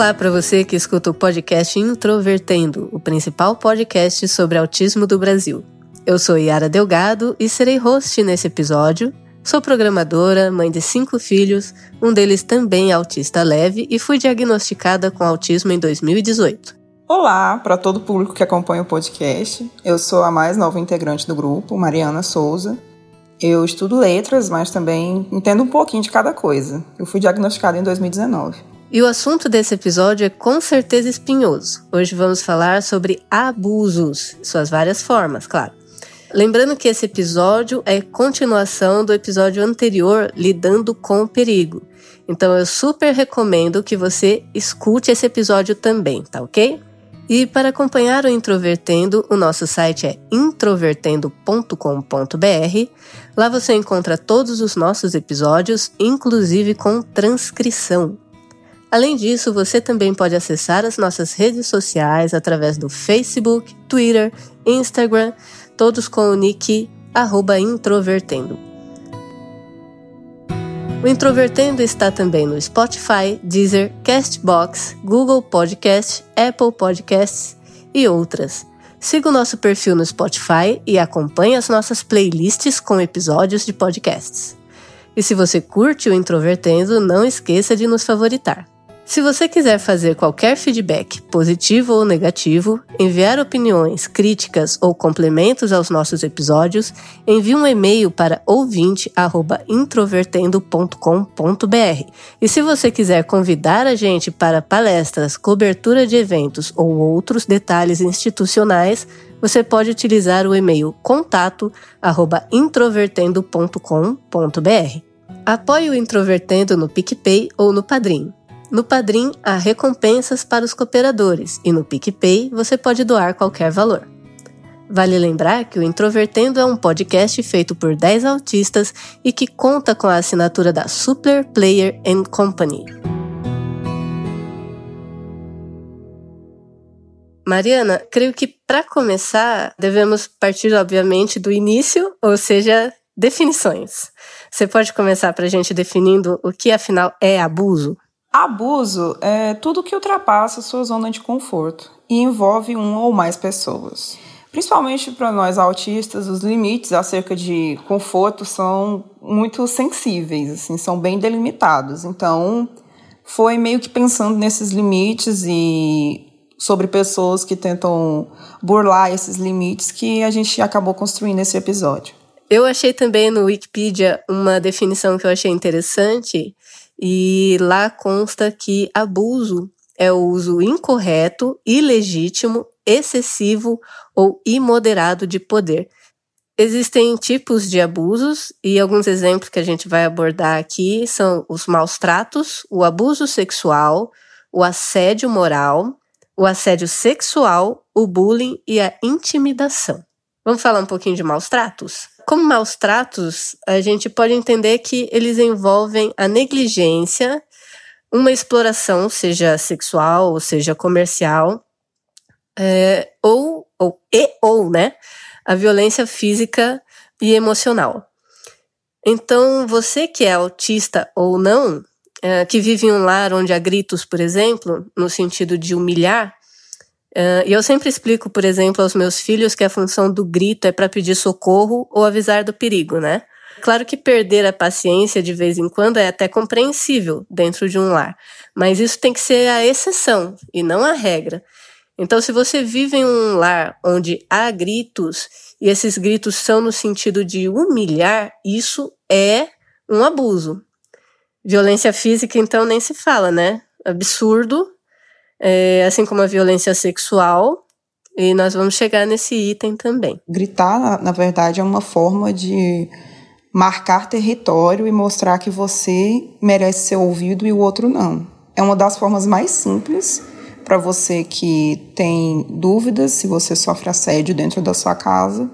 Olá para você que escuta o podcast Introvertendo, o principal podcast sobre autismo do Brasil. Eu sou Yara Delgado e serei host nesse episódio. Sou programadora, mãe de cinco filhos, um deles também autista leve e fui diagnosticada com autismo em 2018. Olá para todo o público que acompanha o podcast. Eu sou a mais nova integrante do grupo, Mariana Souza. Eu estudo letras, mas também entendo um pouquinho de cada coisa. Eu fui diagnosticada em 2019. E o assunto desse episódio é com certeza espinhoso. Hoje vamos falar sobre abusos, suas várias formas, claro. Lembrando que esse episódio é continuação do episódio anterior lidando com o perigo. Então eu super recomendo que você escute esse episódio também, tá ok? E para acompanhar o Introvertendo, o nosso site é introvertendo.com.br. Lá você encontra todos os nossos episódios, inclusive com transcrição. Além disso, você também pode acessar as nossas redes sociais através do Facebook, Twitter, Instagram, todos com o nick introvertendo. O Introvertendo está também no Spotify, Deezer, Castbox, Google Podcast, Apple Podcasts e outras. Siga o nosso perfil no Spotify e acompanhe as nossas playlists com episódios de podcasts. E se você curte o Introvertendo, não esqueça de nos favoritar. Se você quiser fazer qualquer feedback, positivo ou negativo, enviar opiniões, críticas ou complementos aos nossos episódios, envie um e-mail para ouvinte@introvertendo.com.br. E se você quiser convidar a gente para palestras, cobertura de eventos ou outros detalhes institucionais, você pode utilizar o e-mail contato@introvertendo.com.br. Apoie o Introvertendo no PicPay ou no Padrim. No Padrim, há recompensas para os cooperadores e no PicPay você pode doar qualquer valor. Vale lembrar que o Introvertendo é um podcast feito por 10 autistas e que conta com a assinatura da Super Player and Company. Mariana, creio que para começar devemos partir, obviamente, do início, ou seja, definições. Você pode começar para a gente definindo o que afinal é abuso? Abuso é tudo que ultrapassa sua zona de conforto e envolve uma ou mais pessoas. Principalmente para nós autistas, os limites acerca de conforto são muito sensíveis, assim, são bem delimitados. Então, foi meio que pensando nesses limites e sobre pessoas que tentam burlar esses limites que a gente acabou construindo esse episódio. Eu achei também no Wikipedia uma definição que eu achei interessante, e lá consta que abuso é o uso incorreto, ilegítimo, excessivo ou imoderado de poder. Existem tipos de abusos e alguns exemplos que a gente vai abordar aqui são os maus tratos, o abuso sexual, o assédio moral, o assédio sexual, o bullying e a intimidação. Vamos falar um pouquinho de maus tratos? Como maus tratos, a gente pode entender que eles envolvem a negligência, uma exploração, seja sexual ou seja comercial, é, ou, ou e ou, né, a violência física e emocional. Então, você que é autista ou não, é, que vive em um lar onde há gritos, por exemplo, no sentido de humilhar, Uh, e eu sempre explico, por exemplo, aos meus filhos que a função do grito é para pedir socorro ou avisar do perigo, né? Claro que perder a paciência de vez em quando é até compreensível dentro de um lar, mas isso tem que ser a exceção e não a regra. Então, se você vive em um lar onde há gritos e esses gritos são no sentido de humilhar, isso é um abuso. Violência física, então, nem se fala, né? Absurdo, é, assim como a violência sexual, e nós vamos chegar nesse item também. Gritar, na verdade, é uma forma de marcar território e mostrar que você merece ser ouvido e o outro não. É uma das formas mais simples para você que tem dúvidas se você sofre assédio dentro da sua casa,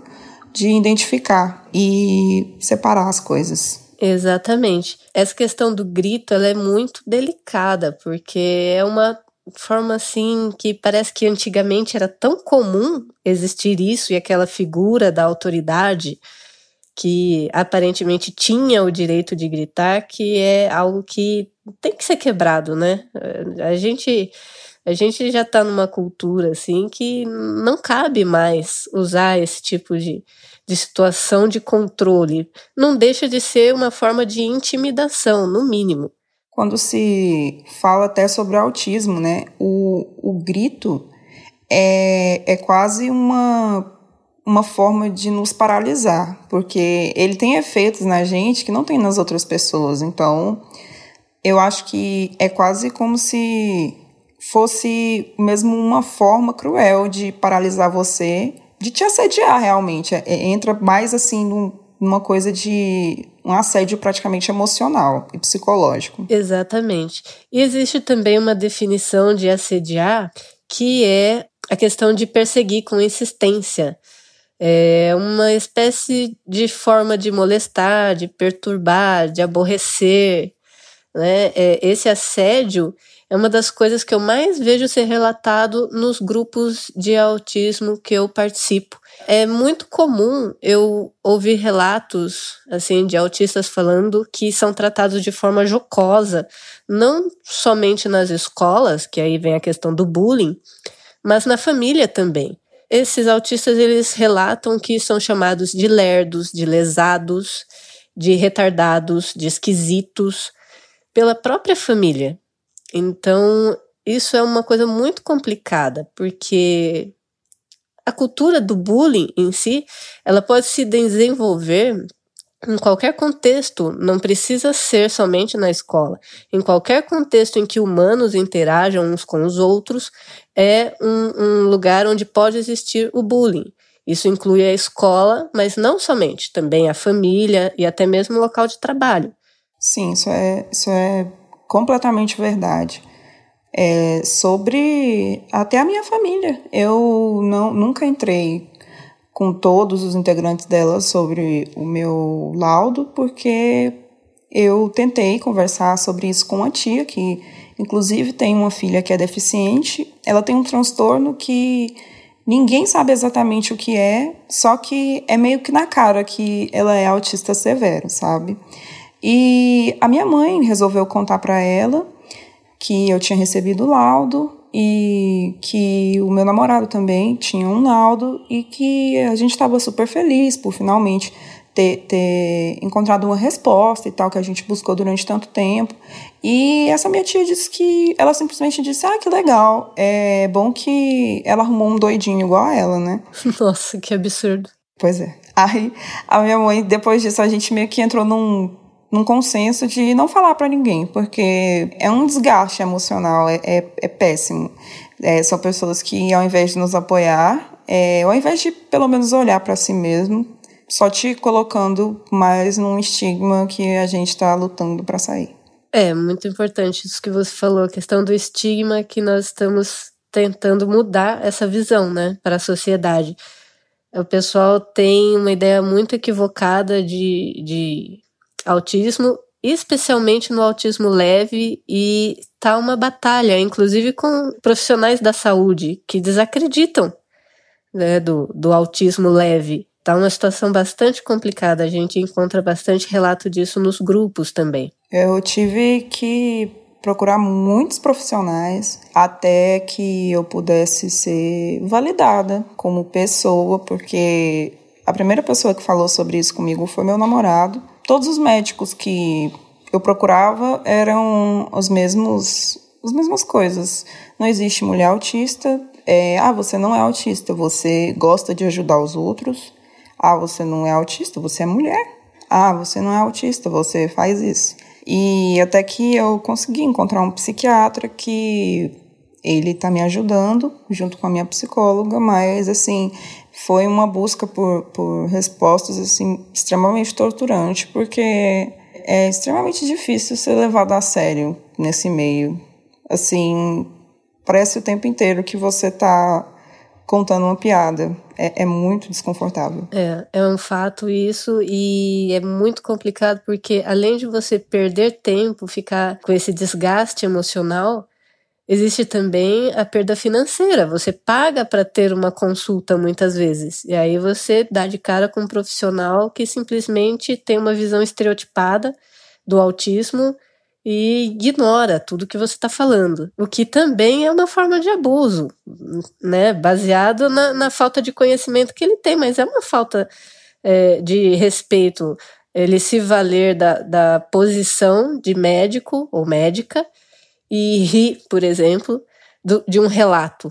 de identificar e separar as coisas. Exatamente. Essa questão do grito ela é muito delicada, porque é uma forma assim que parece que antigamente era tão comum existir isso e aquela figura da autoridade que aparentemente tinha o direito de gritar, que é algo que tem que ser quebrado, né? A gente a gente já está numa cultura assim que não cabe mais usar esse tipo de, de situação de controle. Não deixa de ser uma forma de intimidação, no mínimo. Quando se fala até sobre autismo, né? O, o grito é, é quase uma, uma forma de nos paralisar, porque ele tem efeitos na gente que não tem nas outras pessoas. Então, eu acho que é quase como se fosse mesmo uma forma cruel de paralisar você, de te assediar realmente. É, entra mais assim num, uma coisa de um assédio praticamente emocional e psicológico. Exatamente. E existe também uma definição de assediar que é a questão de perseguir com insistência. É uma espécie de forma de molestar, de perturbar, de aborrecer. Né? É, esse assédio é uma das coisas que eu mais vejo ser relatado nos grupos de autismo que eu participo. É muito comum eu ouvir relatos assim de autistas falando que são tratados de forma jocosa, não somente nas escolas, que aí vem a questão do bullying, mas na família também. Esses autistas eles relatam que são chamados de lerdos, de lesados, de retardados, de esquisitos pela própria família. Então, isso é uma coisa muito complicada, porque a cultura do bullying em si, ela pode se desenvolver em qualquer contexto, não precisa ser somente na escola. Em qualquer contexto em que humanos interajam uns com os outros, é um, um lugar onde pode existir o bullying. Isso inclui a escola, mas não somente, também a família e até mesmo o local de trabalho. Sim, isso é, isso é completamente verdade é, sobre até a minha família. Eu não, nunca entrei com todos os integrantes dela sobre o meu laudo, porque eu tentei conversar sobre isso com a tia, que inclusive tem uma filha que é deficiente. Ela tem um transtorno que ninguém sabe exatamente o que é, só que é meio que na cara que ela é autista severo, sabe? E a minha mãe resolveu contar para ela que eu tinha recebido o laudo e que o meu namorado também tinha um laudo e que a gente estava super feliz por finalmente ter, ter encontrado uma resposta e tal que a gente buscou durante tanto tempo. E essa minha tia disse que ela simplesmente disse: "Ah, que legal. É bom que ela arrumou um doidinho igual a ela, né?" Nossa, que absurdo. Pois é. Aí a minha mãe, depois disso, a gente meio que entrou num num consenso de não falar para ninguém, porque é um desgaste emocional, é, é, é péssimo. É, são pessoas que, ao invés de nos apoiar, é, ao invés de pelo menos olhar para si mesmo, só te colocando mais num estigma que a gente está lutando para sair. É muito importante isso que você falou, a questão do estigma que nós estamos tentando mudar essa visão, né, para a sociedade. O pessoal tem uma ideia muito equivocada de, de autismo, especialmente no autismo leve, e tá uma batalha, inclusive com profissionais da saúde que desacreditam né, do, do autismo leve. Tá uma situação bastante complicada, a gente encontra bastante relato disso nos grupos também. Eu tive que procurar muitos profissionais até que eu pudesse ser validada como pessoa, porque a primeira pessoa que falou sobre isso comigo foi meu namorado todos os médicos que eu procurava eram os mesmos, as mesmas coisas. Não existe mulher autista. É, ah, você não é autista, você gosta de ajudar os outros. Ah, você não é autista, você é mulher. Ah, você não é autista, você faz isso. E até que eu consegui encontrar um psiquiatra que ele está me ajudando, junto com a minha psicóloga, mas assim, foi uma busca por, por respostas assim extremamente torturante, porque é extremamente difícil ser levado a sério nesse meio. Assim, parece o tempo inteiro que você está contando uma piada. É, é, muito desconfortável. É, é um fato isso, e é muito complicado porque além de você perder tempo, ficar com esse desgaste emocional, existe também a perda financeira. Você paga para ter uma consulta muitas vezes. E aí você dá de cara com um profissional que simplesmente tem uma visão estereotipada do autismo e ignora tudo que você está falando. O que também é uma forma de abuso, né? Baseado na, na falta de conhecimento que ele tem, mas é uma falta é, de respeito ele se valer da, da posição de médico ou médica e rir, por exemplo, do, de um relato.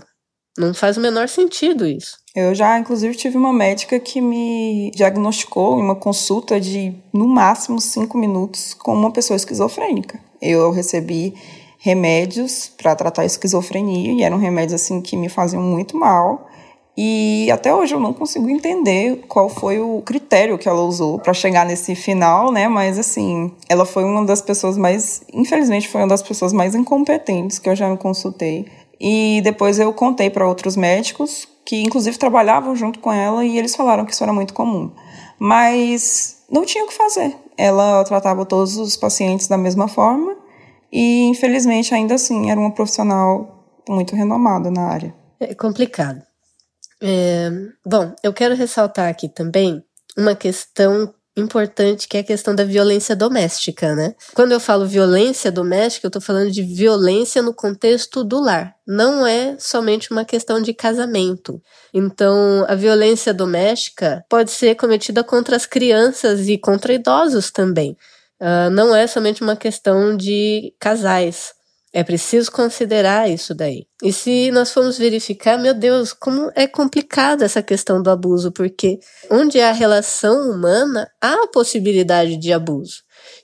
Não faz o menor sentido isso. Eu já, inclusive, tive uma médica que me diagnosticou em uma consulta de, no máximo, cinco minutos com uma pessoa esquizofrênica. Eu recebi remédios para tratar a esquizofrenia e eram remédios assim que me faziam muito mal. E até hoje eu não consigo entender qual foi o critério que ela usou para chegar nesse final, né? Mas assim, ela foi uma das pessoas mais, infelizmente, foi uma das pessoas mais incompetentes que eu já me consultei. E depois eu contei para outros médicos que inclusive trabalhavam junto com ela e eles falaram que isso era muito comum. Mas não tinha o que fazer. Ela tratava todos os pacientes da mesma forma e infelizmente ainda assim era uma profissional muito renomada na área. É complicado. É, bom, eu quero ressaltar aqui também uma questão importante que é a questão da violência doméstica, né? Quando eu falo violência doméstica, eu tô falando de violência no contexto do lar. Não é somente uma questão de casamento. Então, a violência doméstica pode ser cometida contra as crianças e contra idosos também. Uh, não é somente uma questão de casais. É preciso considerar isso daí. E se nós formos verificar, meu Deus, como é complicada essa questão do abuso, porque onde há relação humana, há a possibilidade de abuso.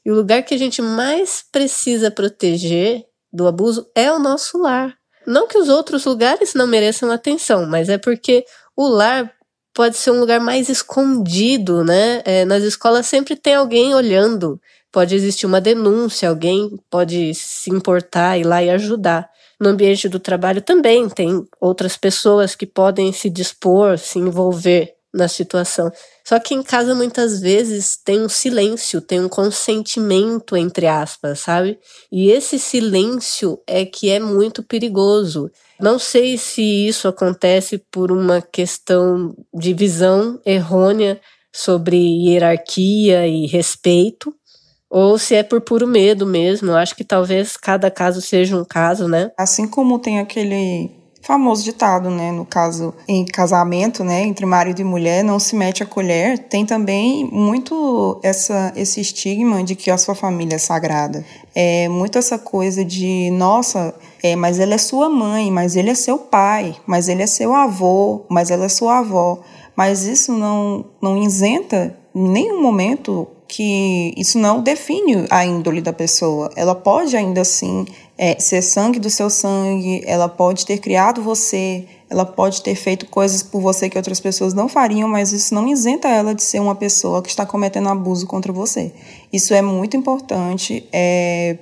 E o lugar que a gente mais precisa proteger do abuso é o nosso lar. Não que os outros lugares não mereçam atenção, mas é porque o lar pode ser um lugar mais escondido, né? É, nas escolas sempre tem alguém olhando pode existir uma denúncia, alguém pode se importar, ir lá e ajudar. No ambiente do trabalho também tem outras pessoas que podem se dispor, se envolver na situação. Só que em casa muitas vezes tem um silêncio, tem um consentimento entre aspas, sabe? E esse silêncio é que é muito perigoso. Não sei se isso acontece por uma questão de visão errônea sobre hierarquia e respeito, ou se é por puro medo mesmo. Eu acho que talvez cada caso seja um caso, né? Assim como tem aquele famoso ditado, né, no caso em casamento, né, entre marido e mulher, não se mete a colher, tem também muito essa esse estigma de que a sua família é sagrada. É muito essa coisa de, nossa, é, mas ela é sua mãe, mas ele é seu pai, mas ele é seu avô, mas ela é sua avó. Mas isso não não isenta em nenhum momento que isso não define a índole da pessoa. Ela pode ainda assim é, ser sangue do seu sangue, ela pode ter criado você, ela pode ter feito coisas por você que outras pessoas não fariam, mas isso não isenta ela de ser uma pessoa que está cometendo abuso contra você. Isso é muito importante. É,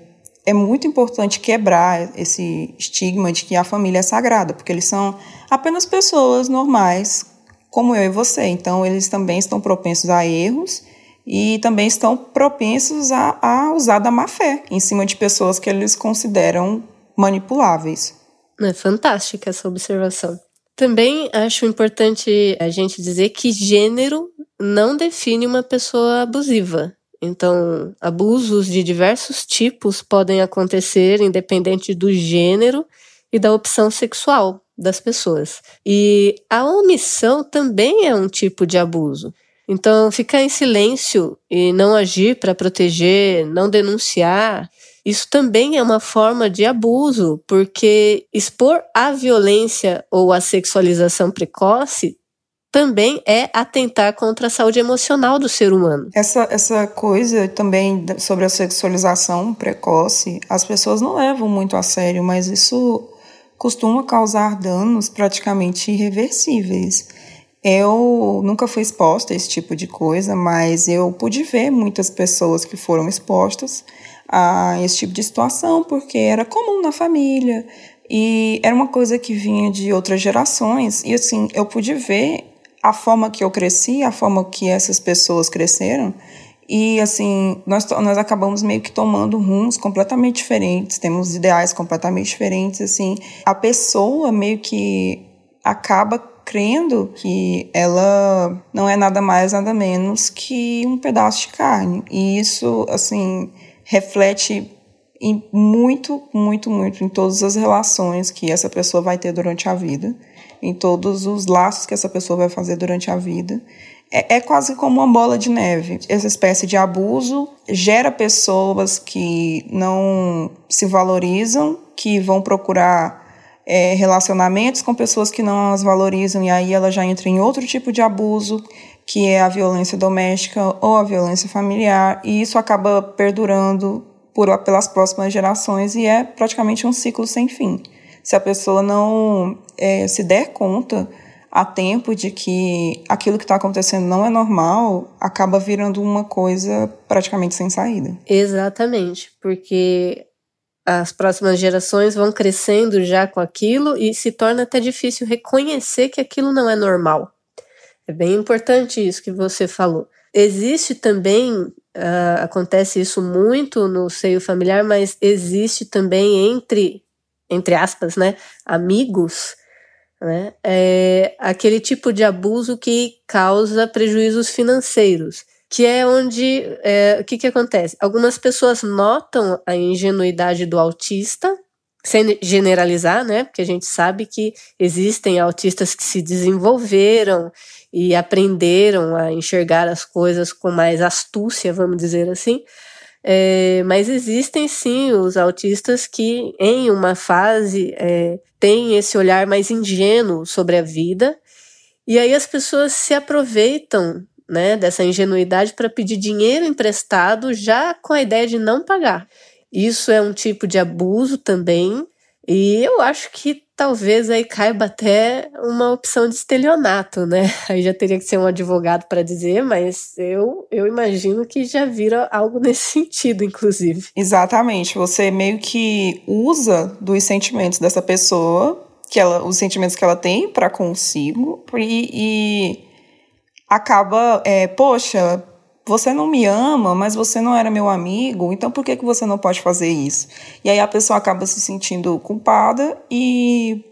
é muito importante quebrar esse estigma de que a família é sagrada, porque eles são apenas pessoas normais, como eu e você. Então, eles também estão propensos a erros e também estão propensos a, a usar da má fé em cima de pessoas que eles consideram manipuláveis. É fantástica essa observação. Também acho importante a gente dizer que gênero não define uma pessoa abusiva. Então, abusos de diversos tipos podem acontecer independente do gênero e da opção sexual das pessoas. E a omissão também é um tipo de abuso. Então, ficar em silêncio e não agir para proteger, não denunciar, isso também é uma forma de abuso, porque expor a violência ou a sexualização precoce também é atentar contra a saúde emocional do ser humano. Essa, essa coisa também sobre a sexualização precoce, as pessoas não levam muito a sério, mas isso costuma causar danos praticamente irreversíveis. Eu nunca fui exposta a esse tipo de coisa, mas eu pude ver muitas pessoas que foram expostas a esse tipo de situação, porque era comum na família e era uma coisa que vinha de outras gerações. E assim, eu pude ver a forma que eu cresci, a forma que essas pessoas cresceram. E assim, nós, nós acabamos meio que tomando rumos completamente diferentes, temos ideais completamente diferentes. Assim, a pessoa meio que acaba crendo que ela não é nada mais, nada menos que um pedaço de carne. E isso, assim, reflete em muito, muito, muito em todas as relações que essa pessoa vai ter durante a vida, em todos os laços que essa pessoa vai fazer durante a vida. É, é quase como uma bola de neve. Essa espécie de abuso gera pessoas que não se valorizam, que vão procurar é, relacionamentos com pessoas que não as valorizam, e aí ela já entra em outro tipo de abuso, que é a violência doméstica ou a violência familiar, e isso acaba perdurando por, pelas próximas gerações e é praticamente um ciclo sem fim. Se a pessoa não é, se der conta a tempo de que aquilo que está acontecendo não é normal, acaba virando uma coisa praticamente sem saída. Exatamente, porque as próximas gerações vão crescendo já com aquilo e se torna até difícil reconhecer que aquilo não é normal. É bem importante isso que você falou. Existe também, uh, acontece isso muito no seio familiar, mas existe também entre, entre aspas, né, amigos, né, é aquele tipo de abuso que causa prejuízos financeiros que é onde é, o que, que acontece? Algumas pessoas notam a ingenuidade do autista, sem generalizar, né? Porque a gente sabe que existem autistas que se desenvolveram e aprenderam a enxergar as coisas com mais astúcia, vamos dizer assim. É, mas existem sim os autistas que, em uma fase, é, têm esse olhar mais ingênuo sobre a vida, e aí as pessoas se aproveitam né, dessa ingenuidade para pedir dinheiro emprestado já com a ideia de não pagar. Isso é um tipo de abuso também, e eu acho que talvez aí caiba até uma opção de estelionato, né? Aí já teria que ser um advogado para dizer, mas eu, eu imagino que já vira algo nesse sentido, inclusive. Exatamente. Você meio que usa dos sentimentos dessa pessoa, que ela, os sentimentos que ela tem para consigo, e, e acaba, é, poxa, você não me ama, mas você não era meu amigo, então por que, que você não pode fazer isso? E aí a pessoa acaba se sentindo culpada e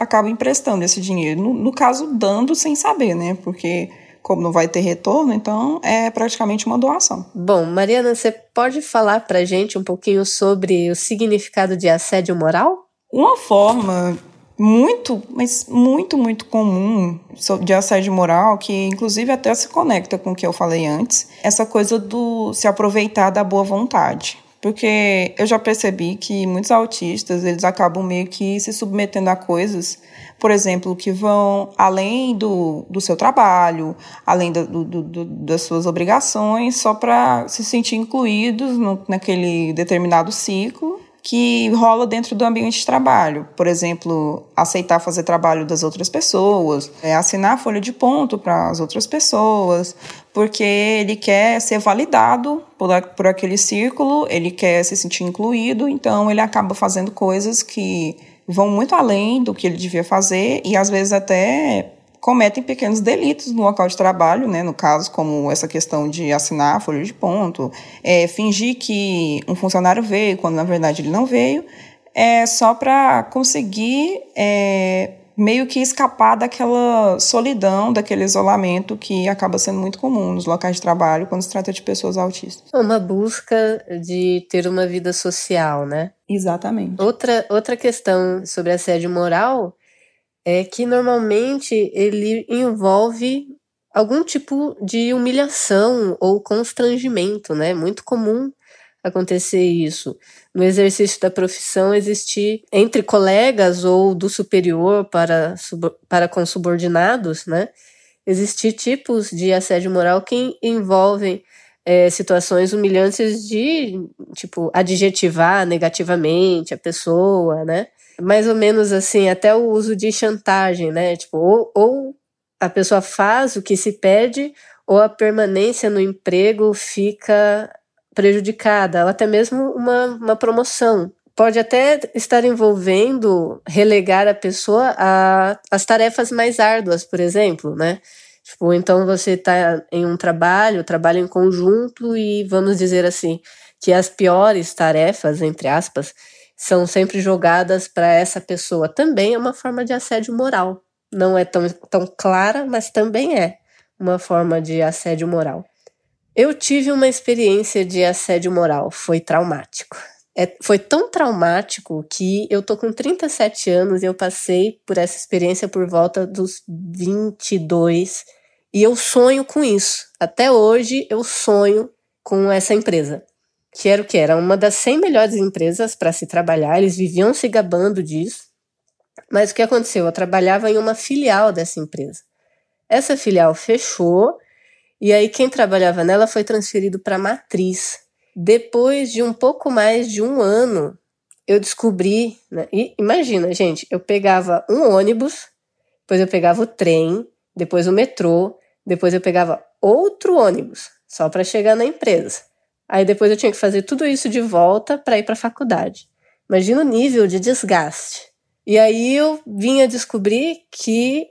acaba emprestando esse dinheiro. No, no caso, dando sem saber, né? Porque como não vai ter retorno, então é praticamente uma doação. Bom, Mariana, você pode falar pra gente um pouquinho sobre o significado de assédio moral? Uma forma muito, mas muito, muito comum de assédio moral, que inclusive até se conecta com o que eu falei antes, essa coisa do se aproveitar da boa vontade. Porque eu já percebi que muitos autistas, eles acabam meio que se submetendo a coisas, por exemplo, que vão além do, do seu trabalho, além do, do, do das suas obrigações, só para se sentir incluídos no, naquele determinado ciclo que rola dentro do ambiente de trabalho. Por exemplo, aceitar fazer trabalho das outras pessoas, é, assinar a folha de ponto para as outras pessoas, porque ele quer ser validado por, por aquele círculo, ele quer se sentir incluído, então ele acaba fazendo coisas que vão muito além do que ele devia fazer e às vezes até cometem pequenos delitos no local de trabalho, né? no caso, como essa questão de assinar a folha de ponto, é, fingir que um funcionário veio quando na verdade ele não veio, é só para conseguir é, meio que escapar daquela solidão, daquele isolamento que acaba sendo muito comum nos locais de trabalho quando se trata de pessoas autistas. Uma busca de ter uma vida social, né? Exatamente. Outra, outra questão sobre assédio moral é que normalmente ele envolve algum tipo de humilhação ou constrangimento, né? Muito comum acontecer isso. No exercício da profissão, existir entre colegas ou do superior para, para com subordinados, né? Existir tipos de assédio moral que envolvem é, situações humilhantes de, tipo, adjetivar negativamente a pessoa, né? Mais ou menos assim, até o uso de chantagem, né? Tipo, ou, ou a pessoa faz o que se pede ou a permanência no emprego fica prejudicada, ou até mesmo uma, uma promoção. Pode até estar envolvendo relegar a pessoa a as tarefas mais árduas, por exemplo, né? Tipo, então você está em um trabalho, trabalho em conjunto e vamos dizer assim, que as piores tarefas, entre aspas, são sempre jogadas para essa pessoa. Também é uma forma de assédio moral. Não é tão, tão clara, mas também é uma forma de assédio moral. Eu tive uma experiência de assédio moral, foi traumático. É, foi tão traumático que eu tô com 37 anos e eu passei por essa experiência por volta dos 22 e eu sonho com isso. Até hoje eu sonho com essa empresa. Que era o que? Era uma das 100 melhores empresas para se trabalhar, eles viviam se gabando disso. Mas o que aconteceu? Eu trabalhava em uma filial dessa empresa. Essa filial fechou e aí quem trabalhava nela foi transferido para matriz. Depois de um pouco mais de um ano, eu descobri, né? E imagina, gente, eu pegava um ônibus, depois eu pegava o trem, depois o metrô, depois eu pegava outro ônibus, só para chegar na empresa. Aí depois eu tinha que fazer tudo isso de volta para ir para a faculdade. Imagina o nível de desgaste. E aí eu vinha descobrir que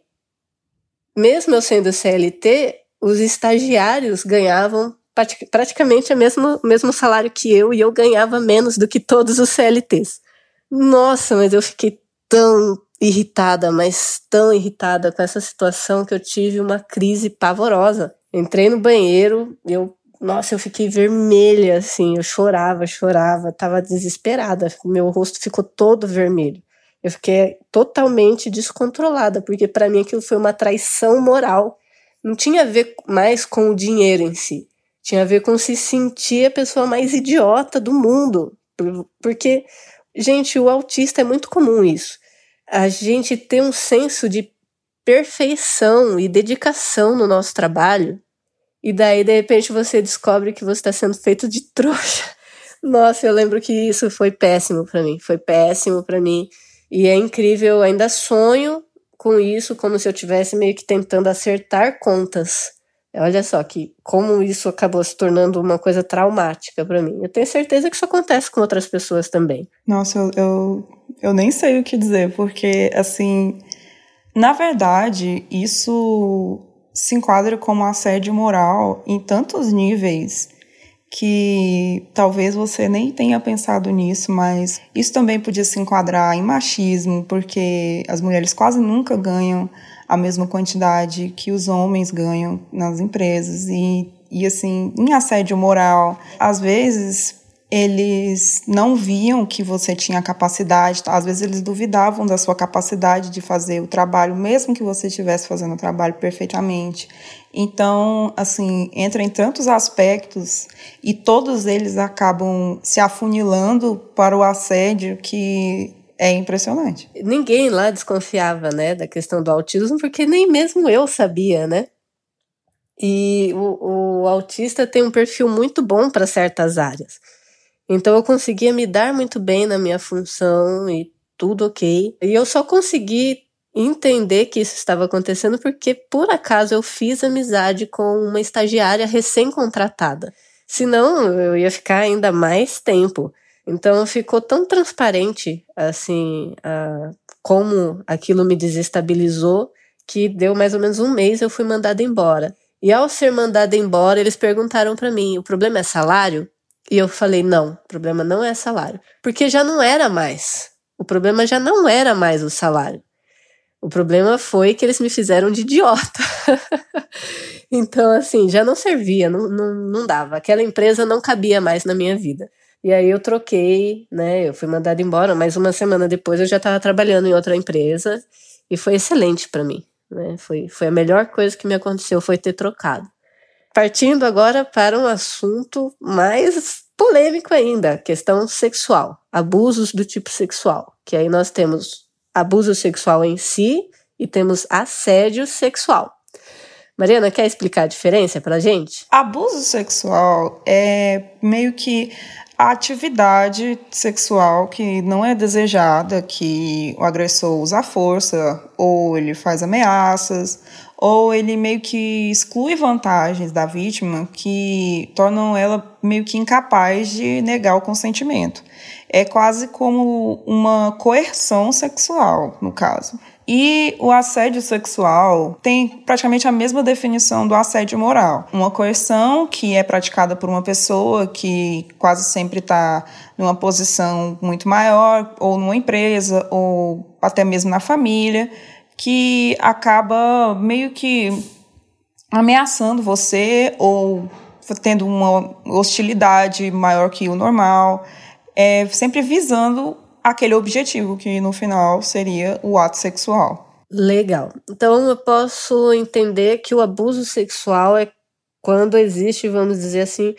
mesmo eu sendo CLT, os estagiários ganhavam praticamente o mesmo, mesmo salário que eu e eu ganhava menos do que todos os CLTs. Nossa, mas eu fiquei tão irritada, mas tão irritada com essa situação que eu tive uma crise pavorosa. Entrei no banheiro, eu, nossa, eu fiquei vermelha assim, eu chorava, chorava, tava desesperada, meu rosto ficou todo vermelho. Eu fiquei totalmente descontrolada, porque para mim aquilo foi uma traição moral. Não tinha a ver mais com o dinheiro em si. Tinha a ver com se sentir a pessoa mais idiota do mundo. Porque, gente, o autista é muito comum isso. A gente tem um senso de perfeição e dedicação no nosso trabalho. E daí, de repente, você descobre que você está sendo feito de trouxa. Nossa, eu lembro que isso foi péssimo para mim. Foi péssimo para mim. E é incrível, ainda sonho com isso, como se eu tivesse meio que tentando acertar contas. Olha só que como isso acabou se tornando uma coisa traumática para mim. Eu tenho certeza que isso acontece com outras pessoas também. Nossa, eu, eu, eu nem sei o que dizer, porque assim, na verdade, isso se enquadra como assédio moral em tantos níveis que talvez você nem tenha pensado nisso, mas isso também podia se enquadrar em machismo, porque as mulheres quase nunca ganham a mesma quantidade que os homens ganham nas empresas. E e assim, em assédio moral, às vezes eles não viam que você tinha capacidade, às vezes eles duvidavam da sua capacidade de fazer o trabalho, mesmo que você estivesse fazendo o trabalho perfeitamente. Então, assim, entra em tantos aspectos e todos eles acabam se afunilando para o assédio que é impressionante. Ninguém lá desconfiava, né, da questão do autismo, porque nem mesmo eu sabia, né? E o, o autista tem um perfil muito bom para certas áreas. Então eu conseguia me dar muito bem na minha função e tudo ok. E eu só consegui entender que isso estava acontecendo porque por acaso eu fiz amizade com uma estagiária recém-contratada. Senão eu ia ficar ainda mais tempo. Então ficou tão transparente assim a, como aquilo me desestabilizou que deu mais ou menos um mês eu fui mandada embora. E ao ser mandada embora, eles perguntaram para mim: o problema é salário? E eu falei: não, o problema não é salário. Porque já não era mais. O problema já não era mais o salário. O problema foi que eles me fizeram de idiota. então, assim, já não servia, não, não, não dava. Aquela empresa não cabia mais na minha vida. E aí eu troquei, né? Eu fui mandada embora, mas uma semana depois eu já estava trabalhando em outra empresa e foi excelente para mim. Né? Foi, foi a melhor coisa que me aconteceu, foi ter trocado. Partindo agora para um assunto mais polêmico ainda, questão sexual, abusos do tipo sexual, que aí nós temos abuso sexual em si e temos assédio sexual. Mariana, quer explicar a diferença pra gente? Abuso sexual é meio que a atividade sexual que não é desejada, que o agressor usa força, ou ele faz ameaças, ou ele meio que exclui vantagens da vítima que tornam ela meio que incapaz de negar o consentimento. É quase como uma coerção sexual, no caso. E o assédio sexual tem praticamente a mesma definição do assédio moral. Uma coerção que é praticada por uma pessoa que quase sempre está numa posição muito maior, ou numa empresa, ou até mesmo na família, que acaba meio que ameaçando você ou tendo uma hostilidade maior que o normal, é, sempre visando aquele objetivo que no final seria o ato sexual. Legal. Então eu posso entender que o abuso sexual é quando existe, vamos dizer assim,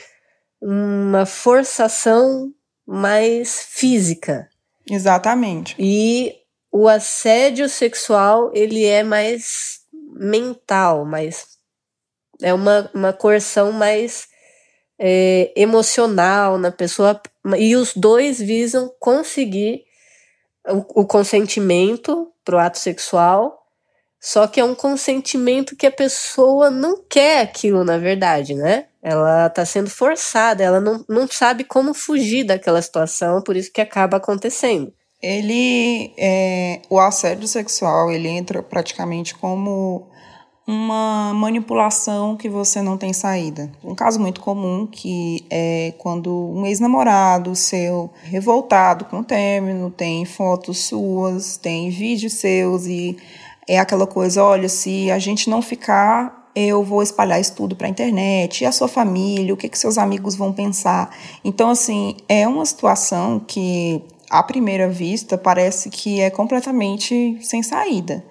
uma forçação mais física. Exatamente. E o assédio sexual, ele é mais mental, mais é uma, uma coerção mais é, emocional na pessoa, e os dois visam conseguir o, o consentimento para o ato sexual, só que é um consentimento que a pessoa não quer aquilo, na verdade, né? Ela está sendo forçada, ela não, não sabe como fugir daquela situação, por isso que acaba acontecendo. Ele, é, o assédio sexual, ele entra praticamente como uma manipulação que você não tem saída. Um caso muito comum que é quando um ex-namorado seu revoltado com o término tem fotos suas, tem vídeos seus e é aquela coisa, olha, se a gente não ficar, eu vou espalhar isso tudo para a internet, e a sua família, o que que seus amigos vão pensar. Então assim, é uma situação que à primeira vista parece que é completamente sem saída.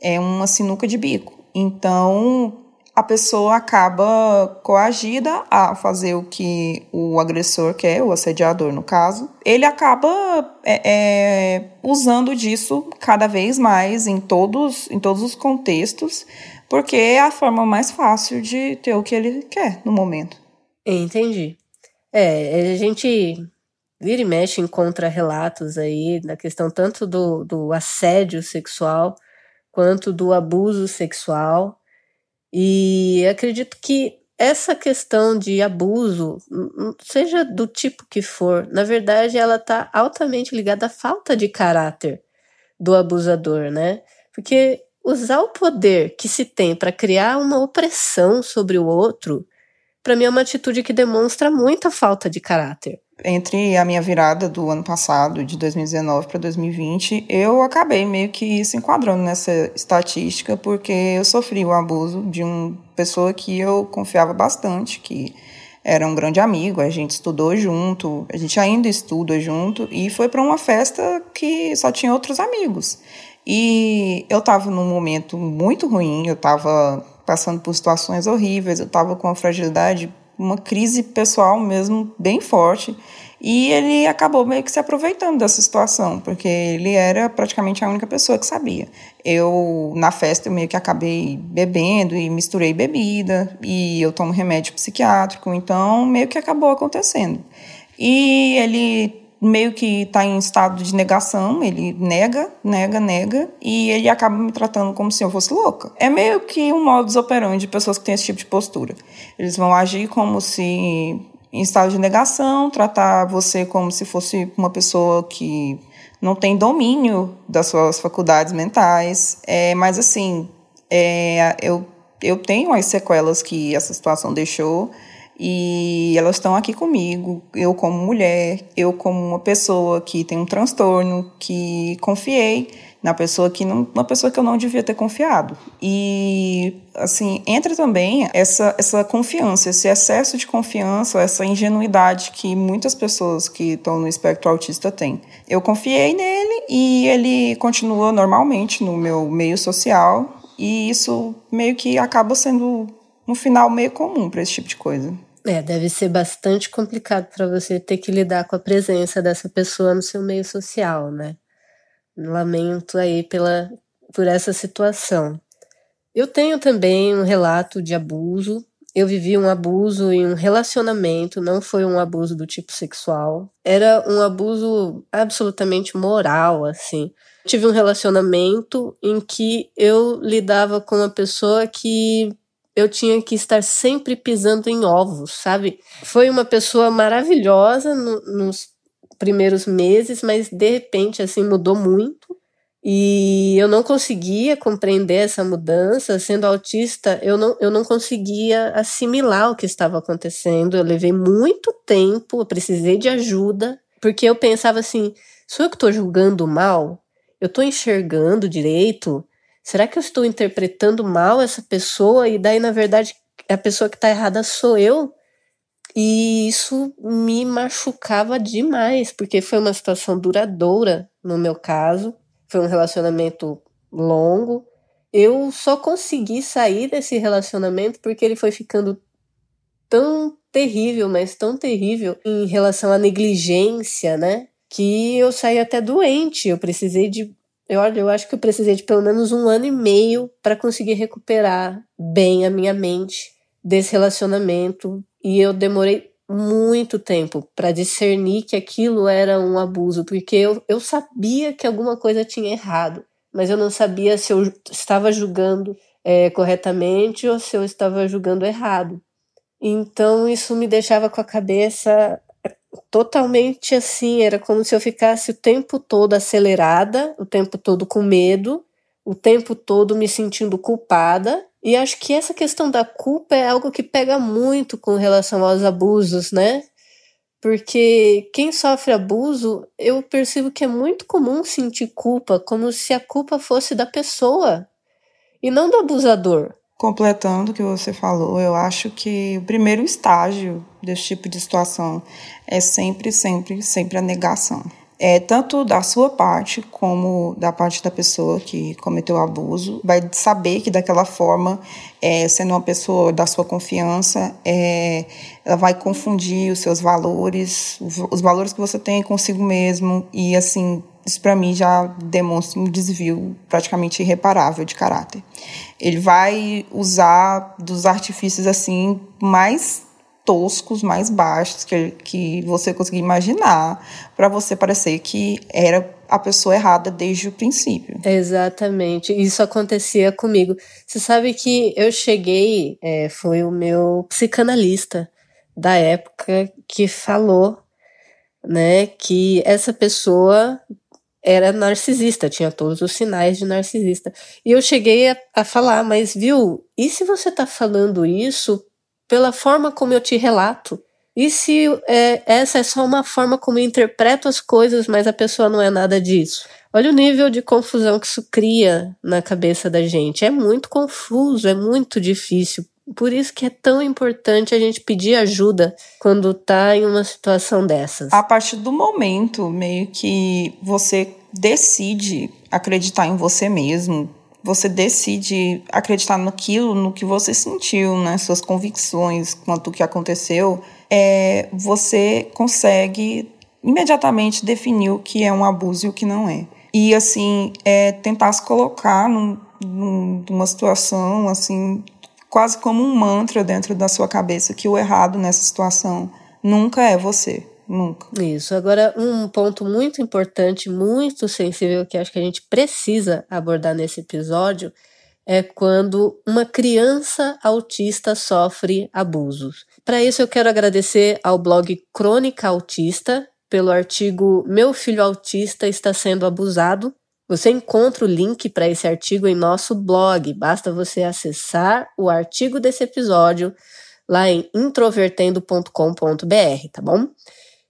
É uma sinuca de bico. Então, a pessoa acaba coagida a fazer o que o agressor quer, o assediador no caso. Ele acaba é, é, usando disso cada vez mais em todos, em todos os contextos, porque é a forma mais fácil de ter o que ele quer no momento. Entendi. É, a gente vira e mexe encontra relatos aí da questão tanto do, do assédio sexual quanto do abuso sexual. E acredito que essa questão de abuso, seja do tipo que for, na verdade ela está altamente ligada à falta de caráter do abusador, né? Porque usar o poder que se tem para criar uma opressão sobre o outro, para mim é uma atitude que demonstra muita falta de caráter entre a minha virada do ano passado, de 2019 para 2020, eu acabei meio que se enquadrando nessa estatística, porque eu sofri o abuso de uma pessoa que eu confiava bastante, que era um grande amigo, a gente estudou junto, a gente ainda estuda junto, e foi para uma festa que só tinha outros amigos. E eu estava num momento muito ruim, eu estava passando por situações horríveis, eu estava com uma fragilidade uma crise pessoal mesmo bem forte. E ele acabou meio que se aproveitando dessa situação, porque ele era praticamente a única pessoa que sabia. Eu, na festa, eu meio que acabei bebendo e misturei bebida, e eu tomo remédio psiquiátrico, então meio que acabou acontecendo. E ele meio que está em estado de negação, ele nega, nega, nega, e ele acaba me tratando como se eu fosse louca. É meio que um modus operandi de pessoas que têm esse tipo de postura. Eles vão agir como se em estado de negação, tratar você como se fosse uma pessoa que não tem domínio das suas faculdades mentais. É, mas assim, é, eu, eu tenho as sequelas que essa situação deixou e elas estão aqui comigo, eu como mulher, eu como uma pessoa que tem um transtorno, que confiei na pessoa que não, uma pessoa que eu não devia ter confiado. E assim, entra também essa essa confiança, esse excesso de confiança, essa ingenuidade que muitas pessoas que estão no espectro autista têm. Eu confiei nele e ele continua normalmente no meu meio social, e isso meio que acaba sendo um final meio comum para esse tipo de coisa. É, deve ser bastante complicado para você ter que lidar com a presença dessa pessoa no seu meio social, né? Lamento aí pela, por essa situação. Eu tenho também um relato de abuso. Eu vivi um abuso em um relacionamento, não foi um abuso do tipo sexual. Era um abuso absolutamente moral, assim. Tive um relacionamento em que eu lidava com uma pessoa que eu tinha que estar sempre pisando em ovos, sabe? Foi uma pessoa maravilhosa no, nos primeiros meses, mas de repente assim mudou muito. E eu não conseguia compreender essa mudança. Sendo autista, eu não, eu não conseguia assimilar o que estava acontecendo. Eu levei muito tempo, eu precisei de ajuda, porque eu pensava assim: sou eu que estou julgando mal? Eu estou enxergando direito? Será que eu estou interpretando mal essa pessoa? E daí, na verdade, a pessoa que está errada sou eu? E isso me machucava demais, porque foi uma situação duradoura no meu caso foi um relacionamento longo. Eu só consegui sair desse relacionamento porque ele foi ficando tão terrível, mas tão terrível em relação à negligência, né? Que eu saí até doente. Eu precisei de. Eu, eu acho que eu precisei de pelo menos um ano e meio para conseguir recuperar bem a minha mente desse relacionamento. E eu demorei muito tempo para discernir que aquilo era um abuso, porque eu, eu sabia que alguma coisa tinha errado, mas eu não sabia se eu estava julgando é, corretamente ou se eu estava julgando errado. Então isso me deixava com a cabeça totalmente assim, era como se eu ficasse o tempo todo acelerada, o tempo todo com medo, o tempo todo me sentindo culpada e acho que essa questão da culpa é algo que pega muito com relação aos abusos, né? Porque quem sofre abuso, eu percebo que é muito comum sentir culpa, como se a culpa fosse da pessoa e não do abusador. Completando o que você falou, eu acho que o primeiro estágio desse tipo de situação é sempre, sempre, sempre a negação. É, tanto da sua parte como da parte da pessoa que cometeu o abuso, vai saber que daquela forma, é, sendo uma pessoa da sua confiança, é, ela vai confundir os seus valores, os valores que você tem consigo mesmo, e assim, isso para mim já demonstra um desvio praticamente irreparável de caráter. Ele vai usar dos artifícios assim mais toscos, mais baixos que, que você conseguir imaginar, para você parecer que era a pessoa errada desde o princípio. Exatamente, isso acontecia comigo. Você sabe que eu cheguei, é, foi o meu psicanalista da época que falou, né, que essa pessoa era narcisista, tinha todos os sinais de narcisista. E eu cheguei a, a falar, mas viu, e se você tá falando isso pela forma como eu te relato. E se é, essa é só uma forma como eu interpreto as coisas, mas a pessoa não é nada disso? Olha o nível de confusão que isso cria na cabeça da gente. É muito confuso, é muito difícil. Por isso que é tão importante a gente pedir ajuda quando tá em uma situação dessas. A partir do momento meio que você decide acreditar em você mesmo, você decide acreditar naquilo, no que você sentiu, nas né, suas convicções quanto o que aconteceu, é, você consegue imediatamente definir o que é um abuso e o que não é. E, assim, é tentar se colocar num, num, numa situação, assim, quase como um mantra dentro da sua cabeça, que o errado nessa situação nunca é você. Nunca. Isso. Agora, um ponto muito importante, muito sensível, que acho que a gente precisa abordar nesse episódio é quando uma criança autista sofre abusos. Para isso, eu quero agradecer ao blog Crônica Autista pelo artigo Meu Filho Autista está sendo abusado. Você encontra o link para esse artigo em nosso blog. Basta você acessar o artigo desse episódio lá em introvertendo.com.br, tá bom?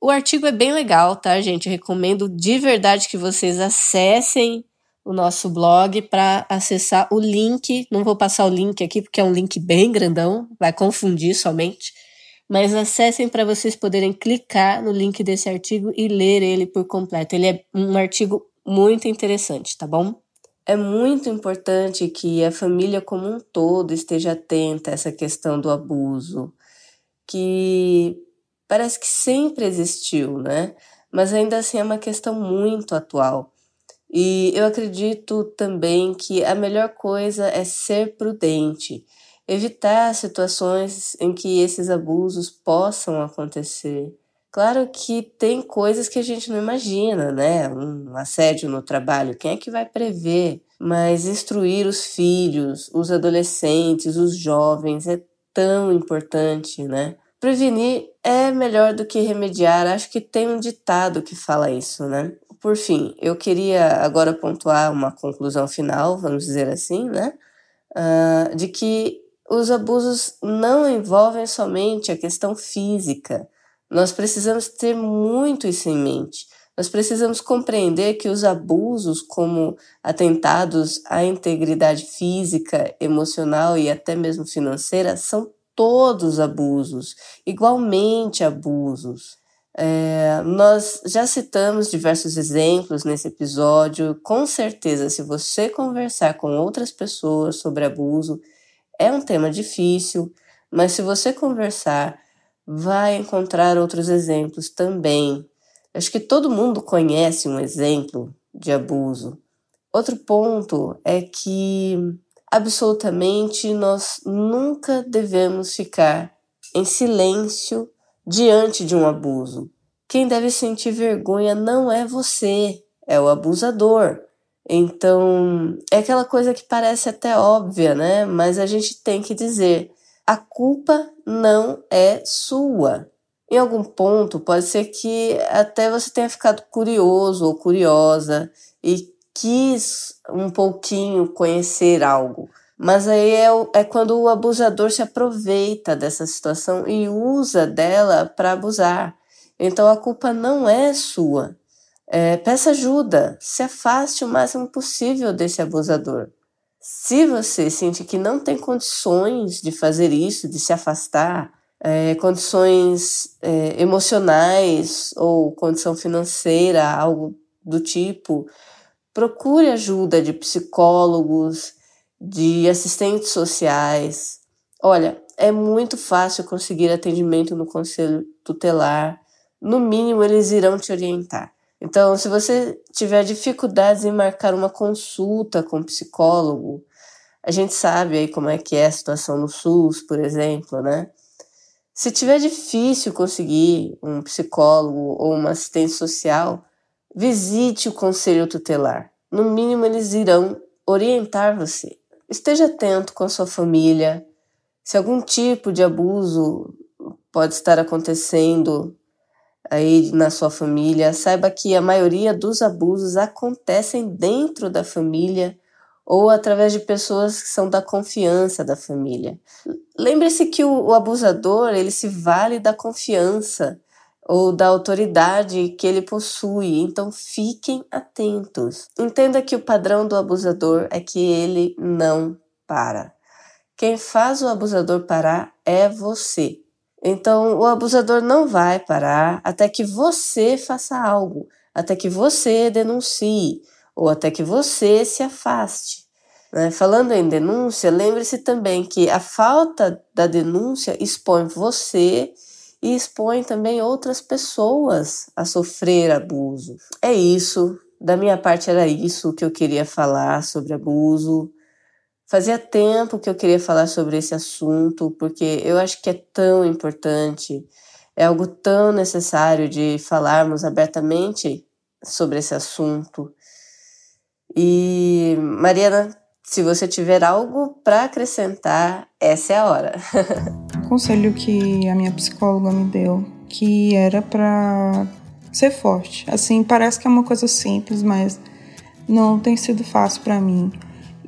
O artigo é bem legal, tá, gente? Eu recomendo de verdade que vocês acessem o nosso blog para acessar o link. Não vou passar o link aqui porque é um link bem grandão, vai confundir somente. Mas acessem para vocês poderem clicar no link desse artigo e ler ele por completo. Ele é um artigo muito interessante, tá bom? É muito importante que a família como um todo esteja atenta a essa questão do abuso, que parece que sempre existiu, né? Mas ainda assim é uma questão muito atual. E eu acredito também que a melhor coisa é ser prudente, evitar situações em que esses abusos possam acontecer. Claro que tem coisas que a gente não imagina, né? Um assédio no trabalho, quem é que vai prever? Mas instruir os filhos, os adolescentes, os jovens é tão importante, né? Prevenir é melhor do que remediar. Acho que tem um ditado que fala isso, né? Por fim, eu queria agora pontuar uma conclusão final, vamos dizer assim, né? Uh, de que os abusos não envolvem somente a questão física. Nós precisamos ter muito isso em mente. Nós precisamos compreender que os abusos, como atentados à integridade física, emocional e até mesmo financeira, são todos abusos, igualmente abusos. É, nós já citamos diversos exemplos nesse episódio. Com certeza, se você conversar com outras pessoas sobre abuso, é um tema difícil, mas se você conversar, vai encontrar outros exemplos também. Acho que todo mundo conhece um exemplo de abuso. Outro ponto é que absolutamente nós nunca devemos ficar em silêncio diante de um abuso. Quem deve sentir vergonha não é você, é o abusador. Então, é aquela coisa que parece até óbvia, né? Mas a gente tem que dizer: a culpa não é sua. Em algum ponto, pode ser que até você tenha ficado curioso ou curiosa e quis um pouquinho conhecer algo. Mas aí é, é quando o abusador se aproveita dessa situação e usa dela para abusar. Então a culpa não é sua. É, peça ajuda, se afaste o máximo possível desse abusador. Se você sente que não tem condições de fazer isso, de se afastar, é, condições é, emocionais ou condição financeira, algo do tipo, procure ajuda de psicólogos, de assistentes sociais. Olha, é muito fácil conseguir atendimento no conselho tutelar. No mínimo, eles irão te orientar. Então, se você tiver dificuldades em marcar uma consulta com um psicólogo, a gente sabe aí como é que é a situação no SUS, por exemplo, né? Se tiver difícil conseguir um psicólogo ou uma assistente social, visite o conselho tutelar. No mínimo, eles irão orientar você. Esteja atento com a sua família. Se algum tipo de abuso pode estar acontecendo aí na sua família, saiba que a maioria dos abusos acontecem dentro da família ou através de pessoas que são da confiança da família. Lembre-se que o, o abusador, ele se vale da confiança ou da autoridade que ele possui. Então fiquem atentos. Entenda que o padrão do abusador é que ele não para. Quem faz o abusador parar é você. Então o abusador não vai parar até que você faça algo, até que você denuncie ou até que você se afaste. Né? Falando em denúncia, lembre-se também que a falta da denúncia expõe você e expõe também outras pessoas a sofrer abuso. É isso, da minha parte era isso que eu queria falar sobre abuso. Fazia tempo que eu queria falar sobre esse assunto, porque eu acho que é tão importante, é algo tão necessário de falarmos abertamente sobre esse assunto. E, Mariana, se você tiver algo para acrescentar, essa é a hora. conselho que a minha psicóloga me deu, que era para ser forte. Assim, parece que é uma coisa simples, mas não tem sido fácil para mim.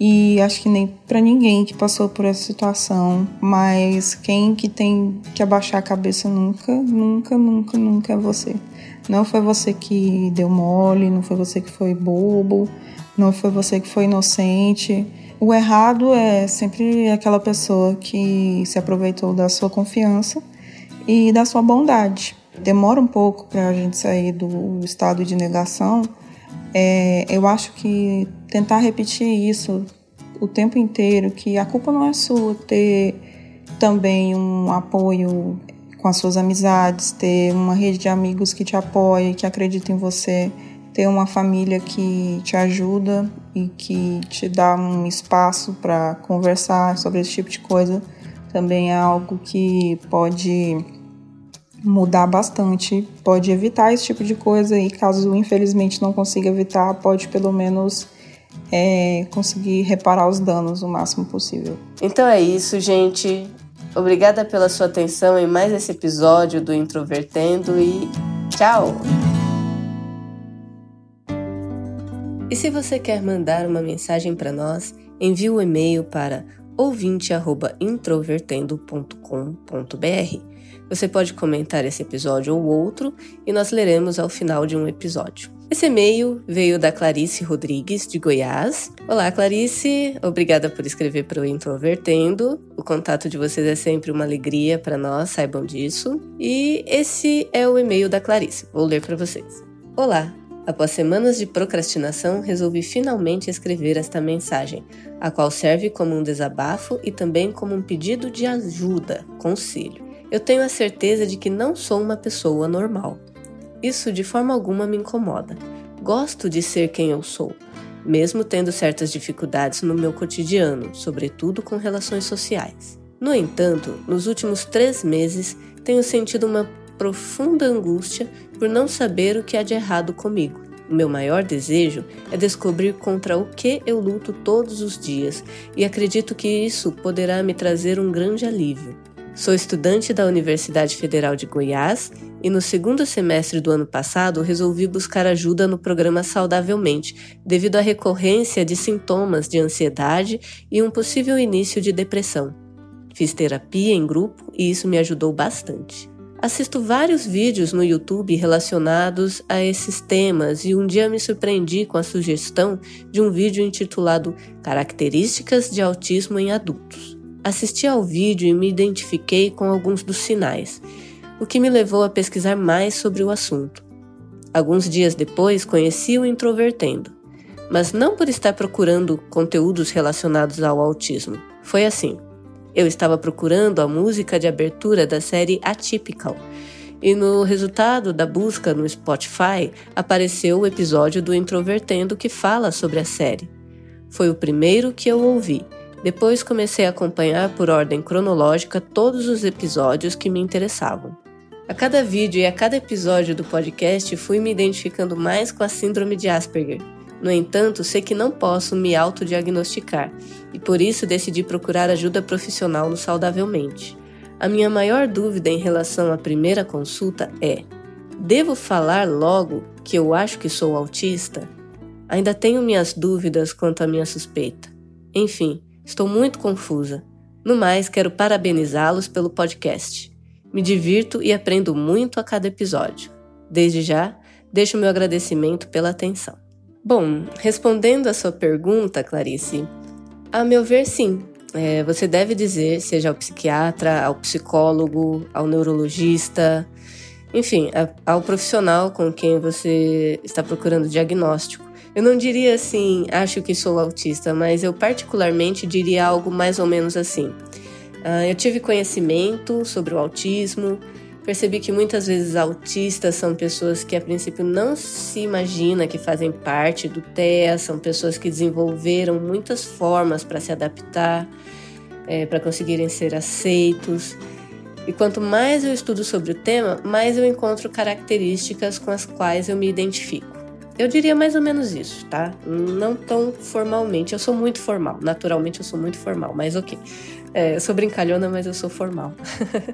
E acho que nem para ninguém que passou por essa situação, mas quem que tem que abaixar a cabeça nunca, nunca, nunca, nunca é você. Não foi você que deu mole, não foi você que foi bobo, não foi você que foi inocente o errado é sempre aquela pessoa que se aproveitou da sua confiança e da sua bondade. Demora um pouco para a gente sair do estado de negação. É, eu acho que tentar repetir isso o tempo inteiro, que a culpa não é sua, ter também um apoio com as suas amizades, ter uma rede de amigos que te apoia, que acredita em você, ter uma família que te ajuda e que te dá um espaço para conversar sobre esse tipo de coisa também é algo que pode mudar bastante, pode evitar esse tipo de coisa e caso infelizmente não consiga evitar, pode pelo menos é, conseguir reparar os danos o máximo possível. Então é isso, gente. Obrigada pela sua atenção em mais esse episódio do Introvertendo e tchau! E se você quer mandar uma mensagem para nós, envie o um e-mail para ouvinte@introvertendo.com.br. Você pode comentar esse episódio ou outro e nós leremos ao final de um episódio. Esse e-mail veio da Clarice Rodrigues, de Goiás. Olá, Clarice. Obrigada por escrever para o Introvertendo. O contato de vocês é sempre uma alegria para nós, saibam disso. E esse é o e-mail da Clarice. Vou ler para vocês. Olá, Após semanas de procrastinação, resolvi finalmente escrever esta mensagem, a qual serve como um desabafo e também como um pedido de ajuda, conselho. Eu tenho a certeza de que não sou uma pessoa normal. Isso de forma alguma me incomoda. Gosto de ser quem eu sou, mesmo tendo certas dificuldades no meu cotidiano, sobretudo com relações sociais. No entanto, nos últimos três meses, tenho sentido uma profunda angústia por não saber o que há de errado comigo. O meu maior desejo é descobrir contra o que eu luto todos os dias e acredito que isso poderá me trazer um grande alívio. Sou estudante da Universidade Federal de Goiás e no segundo semestre do ano passado resolvi buscar ajuda no programa Saudavelmente, devido à recorrência de sintomas de ansiedade e um possível início de depressão. Fiz terapia em grupo e isso me ajudou bastante. Assisto vários vídeos no YouTube relacionados a esses temas e um dia me surpreendi com a sugestão de um vídeo intitulado Características de Autismo em Adultos. Assisti ao vídeo e me identifiquei com alguns dos sinais, o que me levou a pesquisar mais sobre o assunto. Alguns dias depois conheci o Introvertendo, mas não por estar procurando conteúdos relacionados ao autismo. Foi assim. Eu estava procurando a música de abertura da série Atypical e no resultado da busca no Spotify apareceu o episódio do Introvertendo que fala sobre a série. Foi o primeiro que eu ouvi. Depois comecei a acompanhar por ordem cronológica todos os episódios que me interessavam. A cada vídeo e a cada episódio do podcast fui me identificando mais com a síndrome de Asperger no entanto, sei que não posso me autodiagnosticar e por isso decidi procurar ajuda profissional no Saudavelmente. A minha maior dúvida em relação à primeira consulta é: devo falar logo que eu acho que sou autista? Ainda tenho minhas dúvidas quanto à minha suspeita. Enfim, estou muito confusa. No mais, quero parabenizá-los pelo podcast. Me divirto e aprendo muito a cada episódio. Desde já, deixo meu agradecimento pela atenção. Bom, respondendo a sua pergunta, Clarice, a meu ver, sim. É, você deve dizer, seja ao psiquiatra, ao psicólogo, ao neurologista, enfim, ao profissional com quem você está procurando diagnóstico. Eu não diria assim, acho que sou autista, mas eu particularmente diria algo mais ou menos assim. Uh, eu tive conhecimento sobre o autismo, Percebi que muitas vezes autistas são pessoas que a princípio não se imagina que fazem parte do TEA, são pessoas que desenvolveram muitas formas para se adaptar, é, para conseguirem ser aceitos. E quanto mais eu estudo sobre o tema, mais eu encontro características com as quais eu me identifico. Eu diria mais ou menos isso, tá? Não tão formalmente. Eu sou muito formal. Naturalmente eu sou muito formal, mas ok. É, eu sou brincalhona, mas eu sou formal.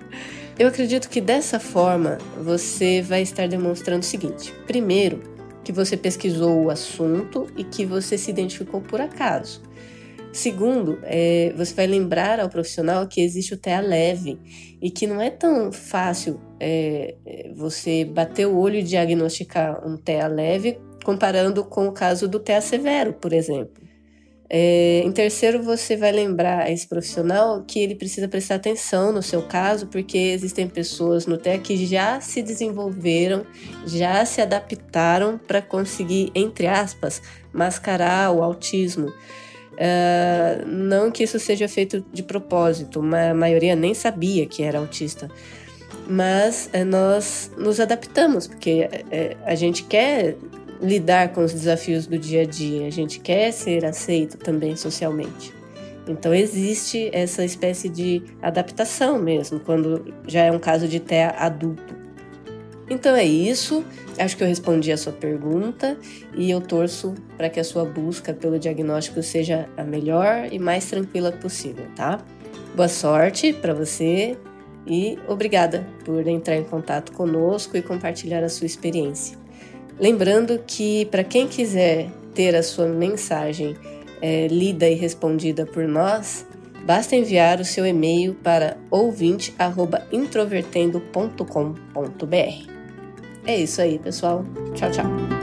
eu acredito que dessa forma você vai estar demonstrando o seguinte: primeiro, que você pesquisou o assunto e que você se identificou por acaso. Segundo, é, você vai lembrar ao profissional que existe o TEA leve e que não é tão fácil é, você bater o olho e diagnosticar um TEA leve comparando com o caso do TEA severo, por exemplo. É, em terceiro, você vai lembrar a esse profissional que ele precisa prestar atenção no seu caso, porque existem pessoas no TEA que já se desenvolveram, já se adaptaram para conseguir, entre aspas, mascarar o autismo. Uh, não que isso seja feito de propósito, a maioria nem sabia que era autista. Mas uh, nós nos adaptamos, porque uh, a gente quer lidar com os desafios do dia a dia, a gente quer ser aceito também socialmente. Então existe essa espécie de adaptação mesmo, quando já é um caso de TEA adulto. Então é isso, acho que eu respondi a sua pergunta e eu torço para que a sua busca pelo diagnóstico seja a melhor e mais tranquila possível, tá? Boa sorte para você e obrigada por entrar em contato conosco e compartilhar a sua experiência. Lembrando que para quem quiser ter a sua mensagem é, lida e respondida por nós, basta enviar o seu e-mail para ouvinte@introvertendo.com.br. É isso aí, pessoal. Tchau, tchau.